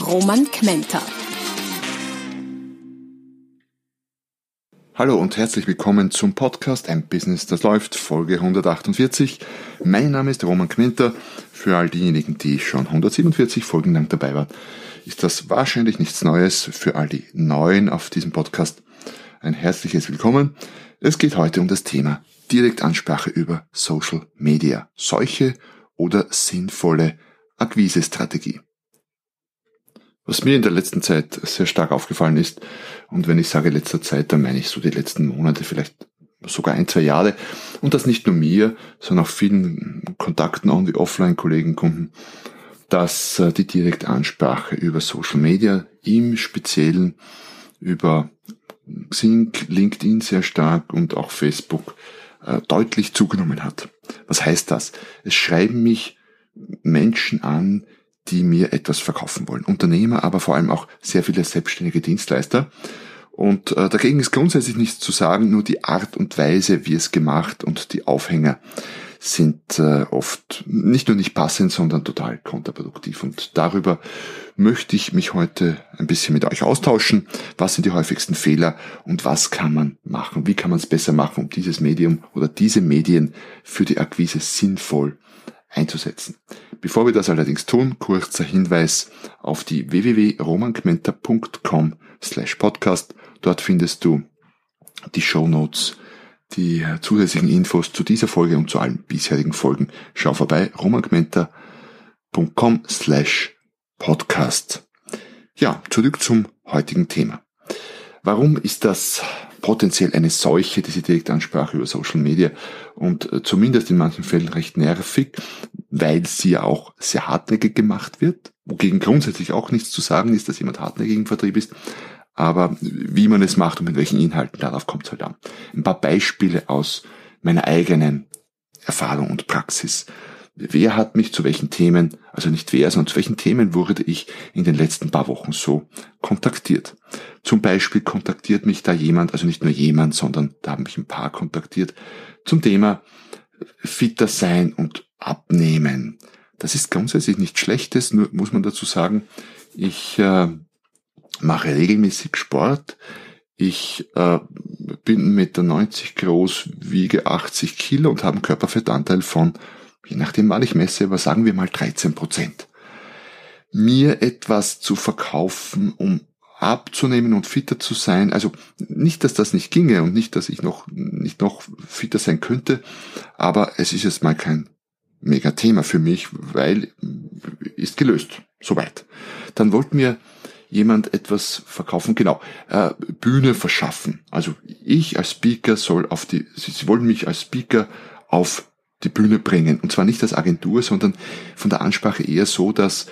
Roman Kmenter. Hallo und herzlich willkommen zum Podcast Ein Business, das läuft, Folge 148. Mein Name ist Roman Kmenter. Für all diejenigen, die schon 147 Folgen lang dabei waren, ist das wahrscheinlich nichts Neues. Für all die Neuen auf diesem Podcast ein herzliches Willkommen. Es geht heute um das Thema Direktansprache über Social Media. Solche oder sinnvolle Akquisestrategie. Was mir in der letzten Zeit sehr stark aufgefallen ist, und wenn ich sage letzter Zeit, dann meine ich so die letzten Monate, vielleicht sogar ein, zwei Jahre, und das nicht nur mir, sondern auch vielen Kontakten an die Offline-Kollegen, Kunden, dass äh, die Direktansprache über Social Media, im Speziellen über Xing, LinkedIn sehr stark und auch Facebook äh, deutlich zugenommen hat. Was heißt das? Es schreiben mich Menschen an, die mir etwas verkaufen wollen. Unternehmer, aber vor allem auch sehr viele selbstständige Dienstleister. Und äh, dagegen ist grundsätzlich nichts zu sagen, nur die Art und Weise, wie es gemacht und die Aufhänger sind äh, oft nicht nur nicht passend, sondern total kontraproduktiv. Und darüber möchte ich mich heute ein bisschen mit euch austauschen. Was sind die häufigsten Fehler und was kann man machen? Wie kann man es besser machen, um dieses Medium oder diese Medien für die Akquise sinnvoll einzusetzen. Bevor wir das allerdings tun, kurzer Hinweis auf die www.romankmenta.com slash podcast. Dort findest du die Show Notes, die zusätzlichen Infos zu dieser Folge und zu allen bisherigen Folgen. Schau vorbei, romankmenta.com slash podcast. Ja, zurück zum heutigen Thema. Warum ist das potenziell eine Seuche, diese Direktansprache über Social Media und äh, zumindest in manchen Fällen recht nervig, weil sie ja auch sehr hartnäckig gemacht wird, wogegen grundsätzlich auch nichts zu sagen ist, dass jemand hartnäckig im Vertrieb ist, aber wie man es macht und mit welchen Inhalten, darauf kommt es halt an. Ein paar Beispiele aus meiner eigenen Erfahrung und Praxis. Wer hat mich zu welchen Themen, also nicht wer, sondern zu welchen Themen wurde ich in den letzten paar Wochen so kontaktiert? Zum Beispiel kontaktiert mich da jemand, also nicht nur jemand, sondern da haben mich ein paar kontaktiert, zum Thema fitter sein und abnehmen. Das ist grundsätzlich nichts Schlechtes, nur muss man dazu sagen, ich äh, mache regelmäßig Sport. Ich äh, bin 1,90 Meter groß, wiege 80 Kilo und habe einen Körperfettanteil von je nachdem wann ich messe, aber sagen wir mal 13 Prozent. Mir etwas zu verkaufen, um abzunehmen und fitter zu sein, also nicht, dass das nicht ginge und nicht, dass ich noch, nicht noch fitter sein könnte, aber es ist jetzt mal kein mega Thema für mich, weil ist gelöst. Soweit. Dann wollte mir jemand etwas verkaufen, genau, äh, Bühne verschaffen. Also ich als Speaker soll auf die, sie wollen mich als Speaker auf die Bühne bringen. Und zwar nicht als Agentur, sondern von der Ansprache eher so, dass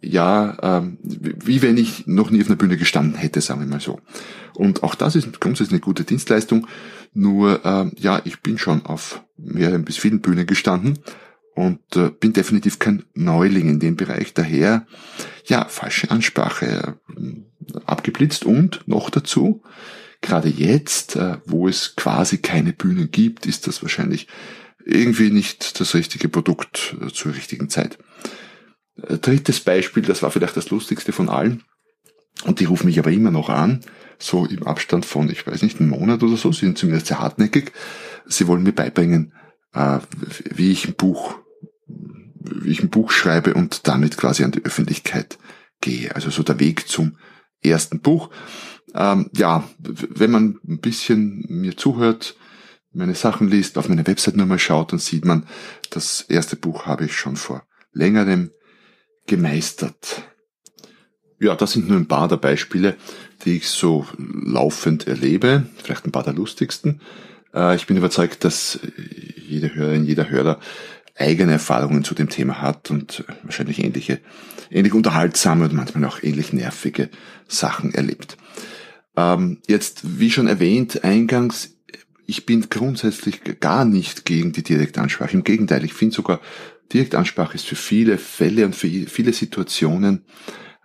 ja, ähm, wie wenn ich noch nie auf einer Bühne gestanden hätte, sagen wir mal so. Und auch das ist grundsätzlich eine gute Dienstleistung. Nur, ähm, ja, ich bin schon auf mehreren bis vielen Bühnen gestanden und äh, bin definitiv kein Neuling in dem Bereich. Daher, ja, falsche Ansprache äh, abgeblitzt und noch dazu, gerade jetzt, äh, wo es quasi keine Bühnen gibt, ist das wahrscheinlich irgendwie nicht das richtige Produkt äh, zur richtigen Zeit. Äh, drittes Beispiel, das war vielleicht das lustigste von allen. Und die rufen mich aber immer noch an, so im Abstand von, ich weiß nicht, einem Monat oder so, sie sind zumindest sehr hartnäckig. Sie wollen mir beibringen, äh, wie ich ein Buch, wie ich ein Buch schreibe und damit quasi an die Öffentlichkeit gehe. Also so der Weg zum ersten Buch. Ähm, ja, wenn man ein bisschen mir zuhört, meine Sachen liest, auf meine Website nochmal schaut, dann sieht man, das erste Buch habe ich schon vor längerem gemeistert. Ja, das sind nur ein paar der Beispiele, die ich so laufend erlebe, vielleicht ein paar der lustigsten. Äh, ich bin überzeugt, dass jede Hörerin, jeder Hörer eigene Erfahrungen zu dem Thema hat und wahrscheinlich ähnliche, ähnlich unterhaltsame und manchmal auch ähnlich nervige Sachen erlebt. Ähm, jetzt, wie schon erwähnt, eingangs, ich bin grundsätzlich gar nicht gegen die Direktansprache. Im Gegenteil, ich finde sogar, Direktansprache ist für viele Fälle und für viele Situationen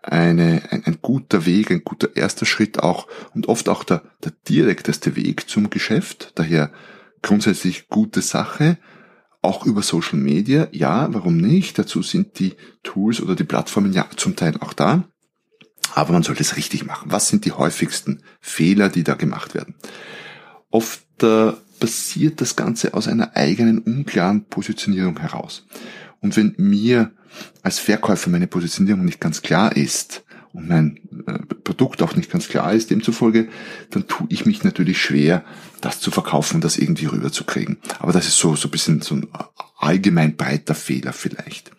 eine, ein, ein, guter Weg, ein guter erster Schritt auch und oft auch der, der direkteste Weg zum Geschäft. Daher grundsätzlich gute Sache. Auch über Social Media, ja, warum nicht? Dazu sind die Tools oder die Plattformen ja zum Teil auch da. Aber man sollte es richtig machen. Was sind die häufigsten Fehler, die da gemacht werden? Oft äh, passiert das Ganze aus einer eigenen unklaren Positionierung heraus. Und wenn mir als Verkäufer meine Positionierung nicht ganz klar ist und mein äh, Produkt auch nicht ganz klar ist, demzufolge, dann tue ich mich natürlich schwer, das zu verkaufen und das irgendwie rüberzukriegen. Aber das ist so, so ein bisschen so ein allgemein breiter Fehler vielleicht.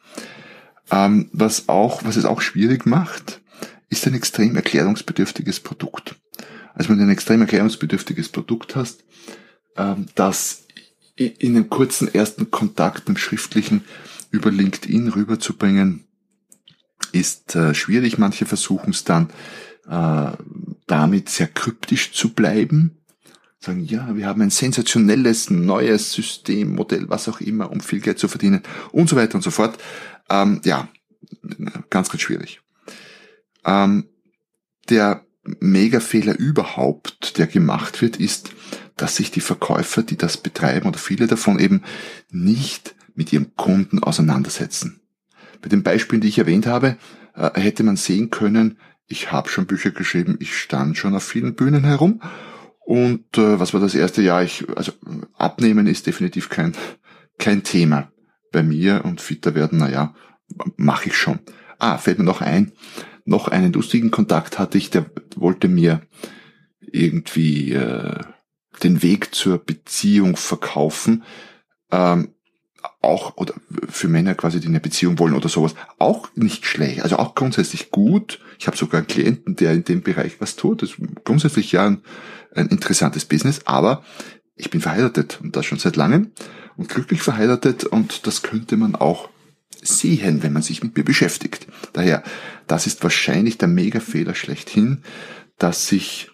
Ähm, was auch, was es auch schwierig macht, ist ein extrem erklärungsbedürftiges Produkt. Also wenn du ein extrem erklärungsbedürftiges Produkt hast, ähm, das in einem kurzen ersten Kontakt, einem schriftlichen, über LinkedIn rüberzubringen, ist äh, schwierig. Manche versuchen es dann äh, damit sehr kryptisch zu bleiben. Sagen, ja, wir haben ein sensationelles neues System, Modell, was auch immer, um viel Geld zu verdienen und so weiter und so fort. Ähm, ja, ganz, ganz schwierig. Ähm, der Megafehler überhaupt, der gemacht wird, ist, dass sich die Verkäufer, die das betreiben oder viele davon eben nicht mit ihrem Kunden auseinandersetzen. Bei den Beispielen, die ich erwähnt habe, äh, hätte man sehen können, ich habe schon Bücher geschrieben, ich stand schon auf vielen Bühnen herum. Und äh, was war das erste Jahr? Ich, also abnehmen ist definitiv kein, kein Thema bei mir und fitter werden, naja, mache ich schon. Ah, fällt mir noch ein, noch einen lustigen Kontakt hatte ich, der wollte mir irgendwie äh, den Weg zur Beziehung verkaufen. Ähm, auch oder für Männer quasi, die eine Beziehung wollen oder sowas, auch nicht schlecht, also auch grundsätzlich gut. Ich habe sogar einen Klienten, der in dem Bereich was tut. Das ist grundsätzlich ja ein, ein interessantes Business, aber ich bin verheiratet und das schon seit langem und glücklich verheiratet und das könnte man auch sehen, wenn man sich mit mir beschäftigt. Daher, das ist wahrscheinlich der Mega-Fehler schlechthin, dass sich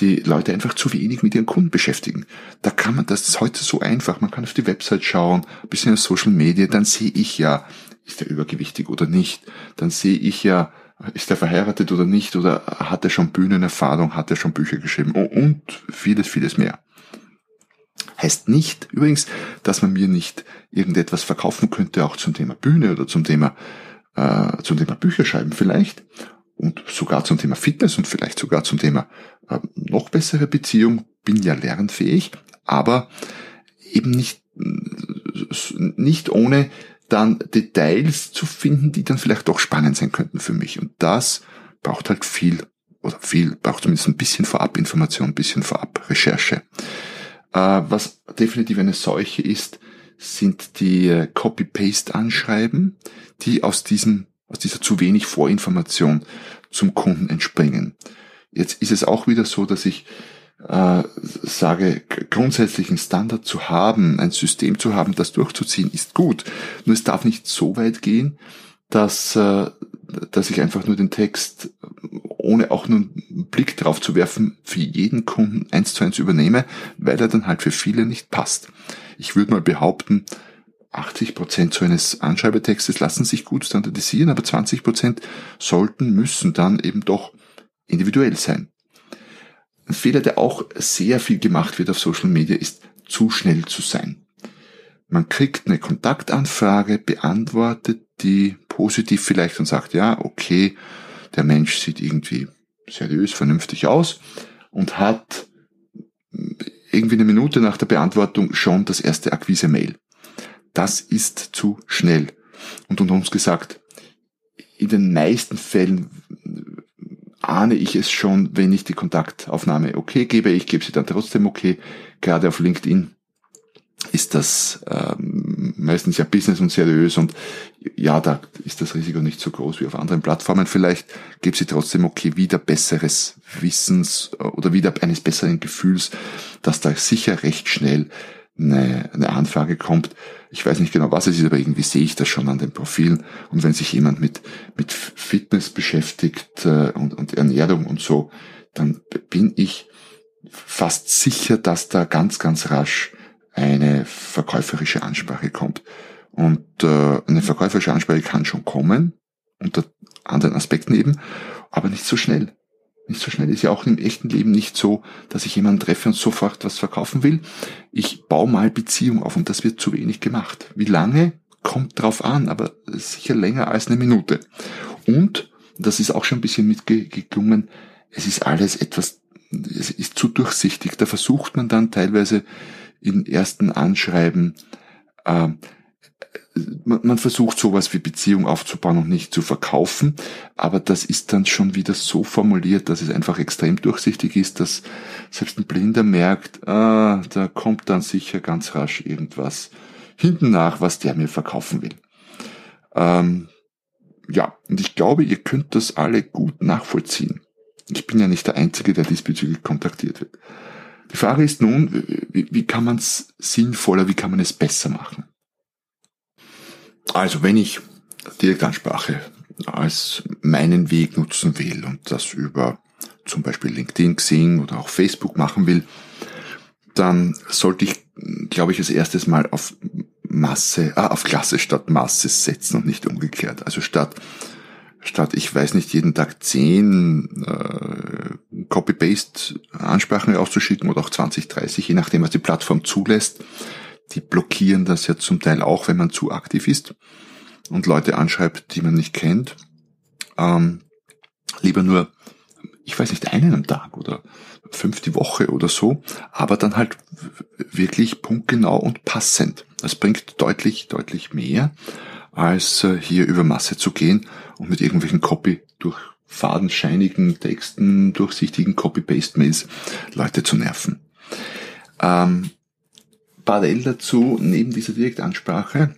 die Leute einfach zu wenig mit ihren Kunden beschäftigen. Da kann man, das ist heute so einfach. Man kann auf die Website schauen, ein bisschen auf Social Media, dann sehe ich ja, ist er übergewichtig oder nicht. Dann sehe ich ja, ist er verheiratet oder nicht oder hat er schon Bühnenerfahrung, hat er schon Bücher geschrieben und vieles, vieles mehr. Heißt nicht übrigens, dass man mir nicht irgendetwas verkaufen könnte, auch zum Thema Bühne oder zum Thema, äh, zum Thema Bücherschreiben vielleicht und sogar zum Thema Fitness und vielleicht sogar zum Thema äh, noch bessere Beziehung, bin ja lernfähig, aber eben nicht, nicht ohne dann Details zu finden, die dann vielleicht doch spannend sein könnten für mich. Und das braucht halt viel, oder viel, braucht zumindest ein bisschen Vorabinformation, ein bisschen Vorab-Recherche. Äh, was definitiv eine Seuche ist, sind die äh, Copy-Paste-Anschreiben, die aus diesem, aus dieser zu wenig Vorinformation zum Kunden entspringen. Jetzt ist es auch wieder so, dass ich äh, sage, grundsätzlich einen Standard zu haben, ein System zu haben, das durchzuziehen, ist gut. Nur es darf nicht so weit gehen, dass, äh, dass ich einfach nur den Text, ohne auch nur einen Blick drauf zu werfen, für jeden Kunden eins zu eins übernehme, weil er dann halt für viele nicht passt. Ich würde mal behaupten, 80 Prozent so eines Anschreibetextes lassen sich gut standardisieren, aber 20 Prozent sollten, müssen dann eben doch individuell sein. Ein Fehler, der auch sehr viel gemacht wird auf Social Media, ist zu schnell zu sein. Man kriegt eine Kontaktanfrage, beantwortet die positiv vielleicht und sagt, ja, okay, der Mensch sieht irgendwie seriös, vernünftig aus und hat irgendwie eine Minute nach der Beantwortung schon das erste Akquise-Mail. Das ist zu schnell. Und unter uns gesagt, in den meisten Fällen ahne ich es schon, wenn ich die Kontaktaufnahme okay gebe. Ich gebe sie dann trotzdem okay. Gerade auf LinkedIn ist das ähm, meistens ja Business und seriös und ja, da ist das Risiko nicht so groß wie auf anderen Plattformen. Vielleicht gebe sie trotzdem okay wieder besseres Wissens oder wieder eines besseren Gefühls, dass da sicher recht schnell eine, eine Anfrage kommt. Ich weiß nicht genau, was es ist, aber irgendwie sehe ich das schon an den Profilen. Und wenn sich jemand mit, mit Fitness beschäftigt äh, und, und Ernährung und so, dann bin ich fast sicher, dass da ganz, ganz rasch eine verkäuferische Ansprache kommt. Und äh, eine verkäuferische Ansprache kann schon kommen, unter anderen Aspekten eben, aber nicht so schnell. Nicht so schnell ist ja auch im echten Leben nicht so, dass ich jemanden treffe und sofort was verkaufen will. Ich baue mal Beziehung auf und das wird zu wenig gemacht. Wie lange? Kommt drauf an, aber sicher länger als eine Minute. Und, das ist auch schon ein bisschen mitgeklungen, es ist alles etwas, es ist zu durchsichtig. Da versucht man dann teilweise in ersten Anschreiben äh, man, versucht sowas wie Beziehung aufzubauen und nicht zu verkaufen, aber das ist dann schon wieder so formuliert, dass es einfach extrem durchsichtig ist, dass selbst ein Blinder merkt, ah, da kommt dann sicher ganz rasch irgendwas hinten nach, was der mir verkaufen will. Ähm, ja, und ich glaube, ihr könnt das alle gut nachvollziehen. Ich bin ja nicht der Einzige, der diesbezüglich kontaktiert wird. Die Frage ist nun, wie, wie kann man es sinnvoller, wie kann man es besser machen? Also wenn ich Direktansprache als meinen Weg nutzen will und das über zum Beispiel LinkedIn, Xing oder auch Facebook machen will, dann sollte ich, glaube ich, als erstes mal auf Masse, ah, auf Klasse statt Masse setzen und nicht umgekehrt. Also statt statt ich weiß nicht jeden Tag zehn äh, Copy-Paste-Ansprachen rauszuschicken oder auch 20, 30, je nachdem, was die Plattform zulässt, die blockieren das ja zum Teil auch, wenn man zu aktiv ist und Leute anschreibt, die man nicht kennt. Ähm, lieber nur, ich weiß nicht, einen am Tag oder fünf die Woche oder so, aber dann halt wirklich punktgenau und passend. Das bringt deutlich, deutlich mehr, als äh, hier über Masse zu gehen und mit irgendwelchen Copy durch fadenscheinigen Texten, durchsichtigen Copy-Paste-Mails Leute zu nerven. Ähm, parallel dazu, neben dieser Direktansprache,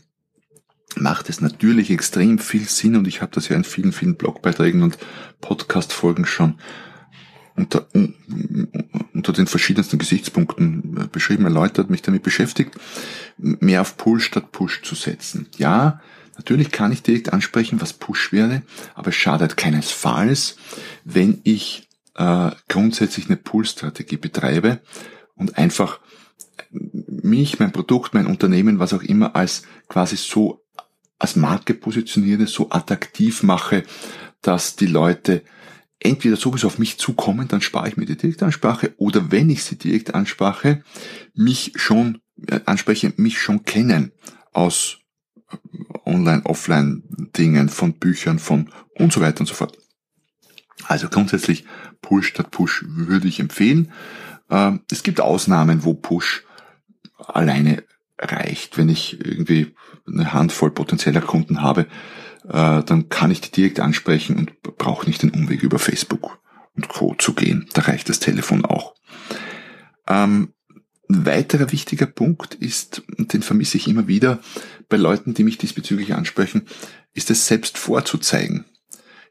macht es natürlich extrem viel Sinn und ich habe das ja in vielen, vielen Blogbeiträgen und Podcast-Folgen schon unter, unter den verschiedensten Gesichtspunkten äh, beschrieben, erläutert, mich damit beschäftigt, mehr auf Pull statt Push zu setzen. Ja, natürlich kann ich direkt ansprechen, was Push wäre, aber es schadet keinesfalls, wenn ich äh, grundsätzlich eine Pull-Strategie betreibe und einfach mich, mein Produkt, mein Unternehmen, was auch immer, als quasi so als Marke positioniere, so attraktiv mache, dass die Leute entweder sowieso auf mich zukommen, dann spare ich mir die Direktansprache, oder wenn ich sie direkt ansprache, mich schon äh, anspreche, mich schon kennen aus äh, Online, Offline Dingen, von Büchern, von und so weiter und so fort. Also grundsätzlich Push statt Push würde ich empfehlen. Ähm, es gibt Ausnahmen, wo Push alleine reicht. Wenn ich irgendwie eine Handvoll potenzieller Kunden habe, äh, dann kann ich die direkt ansprechen und brauche nicht den Umweg über Facebook und Co. zu gehen. Da reicht das Telefon auch. Ähm, ein weiterer wichtiger Punkt ist, den vermisse ich immer wieder bei Leuten, die mich diesbezüglich ansprechen, ist es selbst vorzuzeigen.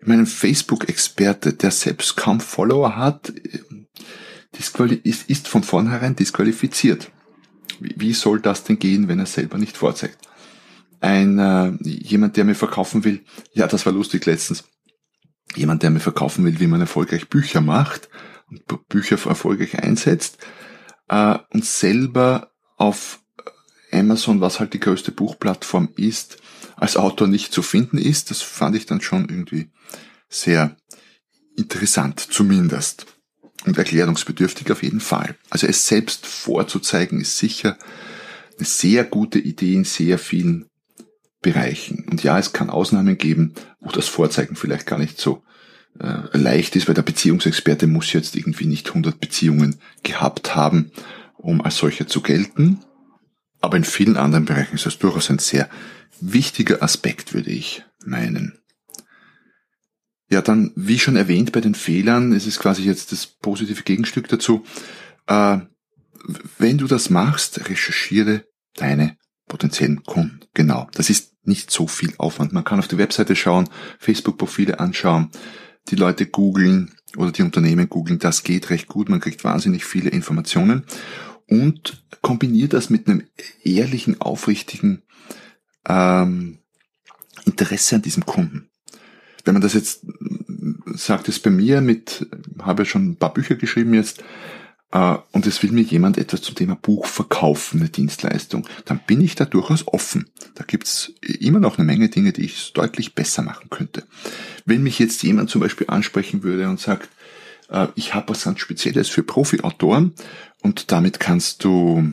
Ich meine, ein Facebook-Experte, der selbst kaum Follower hat, ist, ist von vornherein disqualifiziert. Wie soll das denn gehen, wenn er selber nicht vorzeigt? Ein äh, jemand, der mir verkaufen will, ja, das war lustig letztens. Jemand, der mir verkaufen will, wie man erfolgreich Bücher macht und Bücher erfolgreich einsetzt äh, und selber auf Amazon, was halt die größte Buchplattform ist, als Autor nicht zu finden ist. Das fand ich dann schon irgendwie sehr interessant, zumindest und erklärungsbedürftig auf jeden Fall. Also es selbst vorzuzeigen ist sicher eine sehr gute Idee in sehr vielen Bereichen. Und ja, es kann Ausnahmen geben, wo das Vorzeigen vielleicht gar nicht so äh, leicht ist, weil der Beziehungsexperte muss jetzt irgendwie nicht 100 Beziehungen gehabt haben, um als solcher zu gelten. Aber in vielen anderen Bereichen ist das durchaus ein sehr wichtiger Aspekt, würde ich meinen. Ja, dann, wie schon erwähnt bei den Fehlern, es ist quasi jetzt das positive Gegenstück dazu. Äh, wenn du das machst, recherchiere deine potenziellen Kunden. Genau. Das ist nicht so viel Aufwand. Man kann auf die Webseite schauen, Facebook-Profile anschauen, die Leute googeln oder die Unternehmen googeln. Das geht recht gut. Man kriegt wahnsinnig viele Informationen. Und kombiniere das mit einem ehrlichen, aufrichtigen ähm, Interesse an diesem Kunden. Wenn man das jetzt sagt, es bei mir mit, habe ja schon ein paar Bücher geschrieben jetzt, äh, und es will mir jemand etwas zum Thema Buch verkaufen, eine Dienstleistung, dann bin ich da durchaus offen. Da gibt's immer noch eine Menge Dinge, die ich deutlich besser machen könnte. Wenn mich jetzt jemand zum Beispiel ansprechen würde und sagt, äh, ich habe was ganz Spezielles für Profi-Autoren und damit kannst du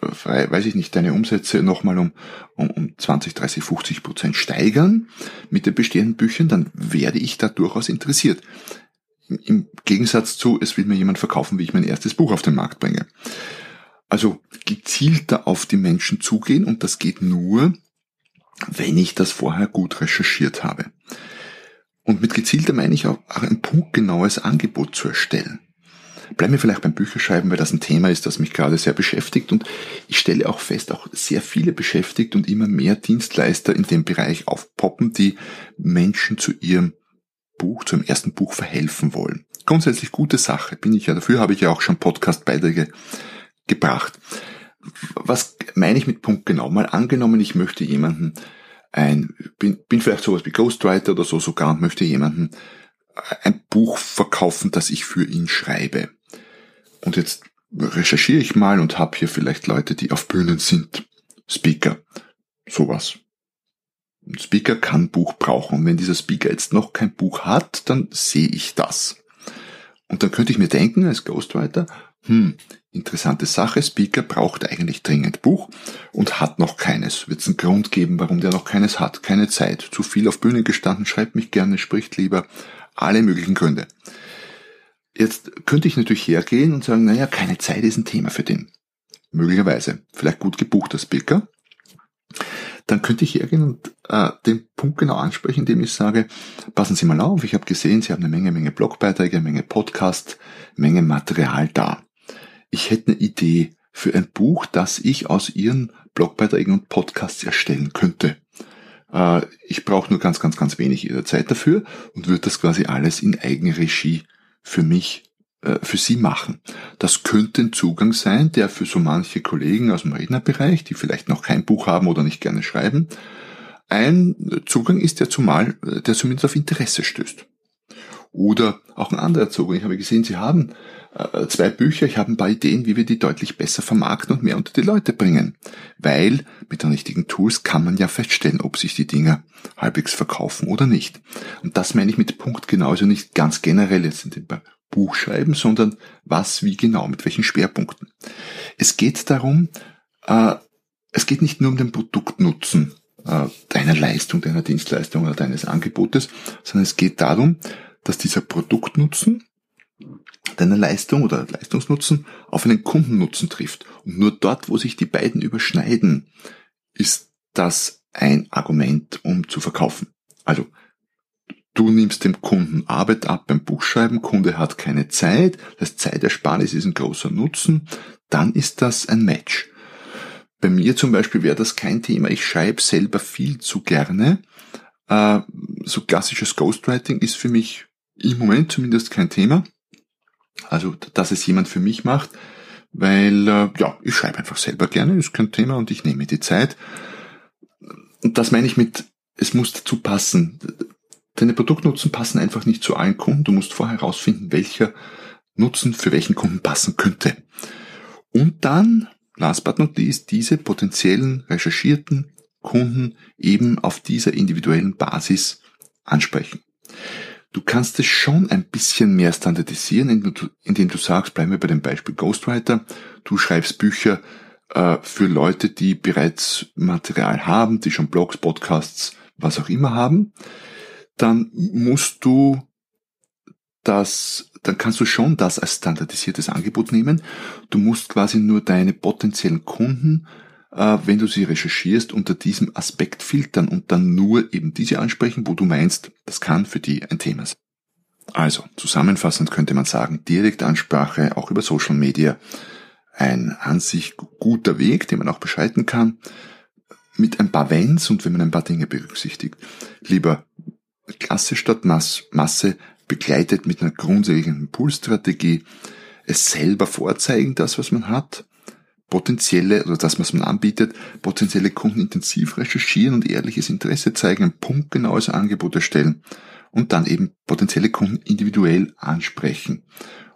weiß ich nicht, deine Umsätze nochmal um, um, um 20, 30, 50 Prozent steigern mit den bestehenden Büchern, dann werde ich da durchaus interessiert. Im Gegensatz zu, es will mir jemand verkaufen, wie ich mein erstes Buch auf den Markt bringe. Also gezielter auf die Menschen zugehen und das geht nur, wenn ich das vorher gut recherchiert habe. Und mit gezielter meine ich auch ein punktgenaues Angebot zu erstellen. Bleiben wir vielleicht beim Bücherschreiben, weil das ein Thema ist, das mich gerade sehr beschäftigt und ich stelle auch fest, auch sehr viele beschäftigt und immer mehr Dienstleister in dem Bereich aufpoppen, die Menschen zu ihrem Buch, zu einem ersten Buch verhelfen wollen. Grundsätzlich gute Sache, bin ich ja dafür, habe ich ja auch schon Podcast-Beiträge gebracht. Was meine ich mit Punkt genau? Mal angenommen, ich möchte jemanden ein, bin, bin vielleicht sowas wie Ghostwriter oder so sogar und möchte jemanden ein Buch verkaufen, das ich für ihn schreibe. Und jetzt recherchiere ich mal und habe hier vielleicht Leute, die auf Bühnen sind. Speaker. Sowas. Ein Speaker kann Buch brauchen. Wenn dieser Speaker jetzt noch kein Buch hat, dann sehe ich das. Und dann könnte ich mir denken, als Ghostwriter, hm, interessante Sache, Speaker braucht eigentlich dringend Buch und hat noch keines. Wird es einen Grund geben, warum der noch keines hat? Keine Zeit, zu viel auf Bühnen gestanden, schreibt mich gerne, spricht lieber, alle möglichen Gründe. Jetzt könnte ich natürlich hergehen und sagen, naja, keine Zeit ist ein Thema für den. Möglicherweise. Vielleicht gut gebuchter Speaker dann könnte ich hergehen und äh, den Punkt genau ansprechen, indem ich sage, passen Sie mal auf, ich habe gesehen, Sie haben eine Menge, Menge Blogbeiträge, Menge Podcast, Menge Material da. Ich hätte eine Idee für ein Buch, das ich aus Ihren Blogbeiträgen und Podcasts erstellen könnte. Äh, ich brauche nur ganz, ganz, ganz wenig Ihrer Zeit dafür und würde das quasi alles in Eigenregie für mich äh, für Sie machen. Das könnte ein Zugang sein, der für so manche Kollegen aus dem Rednerbereich, die vielleicht noch kein Buch haben oder nicht gerne schreiben, ein Zugang ist, der zumal, äh, der zumindest auf Interesse stößt. Oder auch ein anderer Zugang. Ich habe gesehen, Sie haben äh, zwei Bücher. Ich habe ein paar Ideen, wie wir die deutlich besser vermarkten und mehr unter die Leute bringen. Weil mit den richtigen Tools kann man ja feststellen, ob sich die Dinger halbwegs verkaufen oder nicht. Und das meine ich mit Punkt genauso nicht ganz generell jetzt in dem Buch schreiben, sondern was, wie genau, mit welchen Schwerpunkten. Es geht darum, äh, es geht nicht nur um den Produktnutzen äh, deiner Leistung, deiner Dienstleistung oder deines Angebotes, sondern es geht darum, dass dieser Produktnutzen deiner Leistung oder Leistungsnutzen auf einen Kundennutzen trifft. Und nur dort, wo sich die beiden überschneiden, ist das ein Argument, um zu verkaufen. Also Du nimmst dem Kunden Arbeit ab beim Buchschreiben, Kunde hat keine Zeit, das Zeitersparnis ist ein großer Nutzen, dann ist das ein Match. Bei mir zum Beispiel wäre das kein Thema. Ich schreibe selber viel zu gerne. Äh, so klassisches Ghostwriting ist für mich im Moment zumindest kein Thema. Also, dass es jemand für mich macht, weil äh, ja, ich schreibe einfach selber gerne, ist kein Thema und ich nehme die Zeit. Und das meine ich mit, es muss dazu passen. Deine Produktnutzen passen einfach nicht zu allen Kunden. Du musst vorher herausfinden, welcher Nutzen für welchen Kunden passen könnte. Und dann, last but not least, diese potenziellen recherchierten Kunden eben auf dieser individuellen Basis ansprechen. Du kannst es schon ein bisschen mehr standardisieren, indem du, indem du sagst, bleiben wir bei dem Beispiel Ghostwriter, du schreibst Bücher äh, für Leute, die bereits Material haben, die schon Blogs, Podcasts, was auch immer haben dann musst du das, dann kannst du schon das als standardisiertes Angebot nehmen. Du musst quasi nur deine potenziellen Kunden, wenn du sie recherchierst, unter diesem Aspekt filtern und dann nur eben diese ansprechen, wo du meinst, das kann für die ein Thema sein. Also, zusammenfassend könnte man sagen, Direktansprache auch über Social Media, ein an sich guter Weg, den man auch beschreiten kann, mit ein paar Wenns und wenn man ein paar Dinge berücksichtigt. Lieber Klasse statt Masse begleitet mit einer grundsätzlichen Impulsstrategie. es selber vorzeigen, das, was man hat, potenzielle oder das, was man anbietet, potenzielle Kunden intensiv recherchieren und ehrliches Interesse zeigen, ein punktgenaues Angebot erstellen und dann eben potenzielle Kunden individuell ansprechen.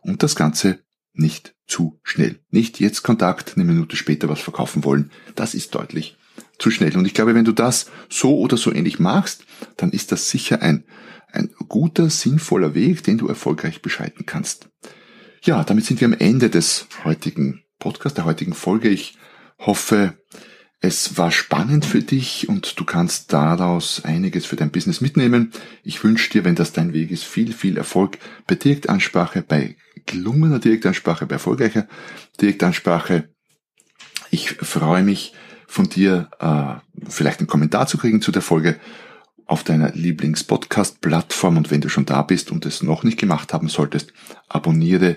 Und das Ganze nicht zu schnell. Nicht jetzt Kontakt, eine Minute später was verkaufen wollen. Das ist deutlich zu schnell. Und ich glaube, wenn du das so oder so ähnlich machst, dann ist das sicher ein, ein guter, sinnvoller Weg, den du erfolgreich beschreiten kannst. Ja, damit sind wir am Ende des heutigen Podcasts, der heutigen Folge. Ich hoffe, es war spannend für dich und du kannst daraus einiges für dein Business mitnehmen. Ich wünsche dir, wenn das dein Weg ist, viel, viel Erfolg bei Direktansprache, bei gelungener Direktansprache, bei erfolgreicher Direktansprache. Ich freue mich, von dir äh, vielleicht einen Kommentar zu kriegen zu der Folge auf deiner Lieblings-Podcast-Plattform. Und wenn du schon da bist und es noch nicht gemacht haben solltest, abonniere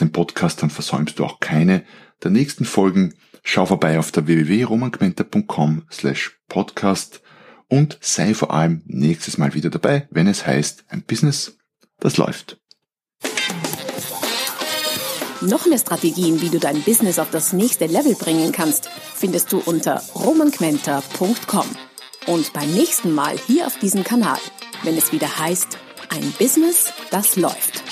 den Podcast, dann versäumst du auch keine der nächsten Folgen. Schau vorbei auf der www.romangmenta.com slash podcast und sei vor allem nächstes Mal wieder dabei, wenn es heißt, ein Business, das läuft. Noch mehr Strategien, wie du dein Business auf das nächste Level bringen kannst, findest du unter romanquenter.com. Und beim nächsten Mal hier auf diesem Kanal, wenn es wieder heißt, ein Business, das läuft.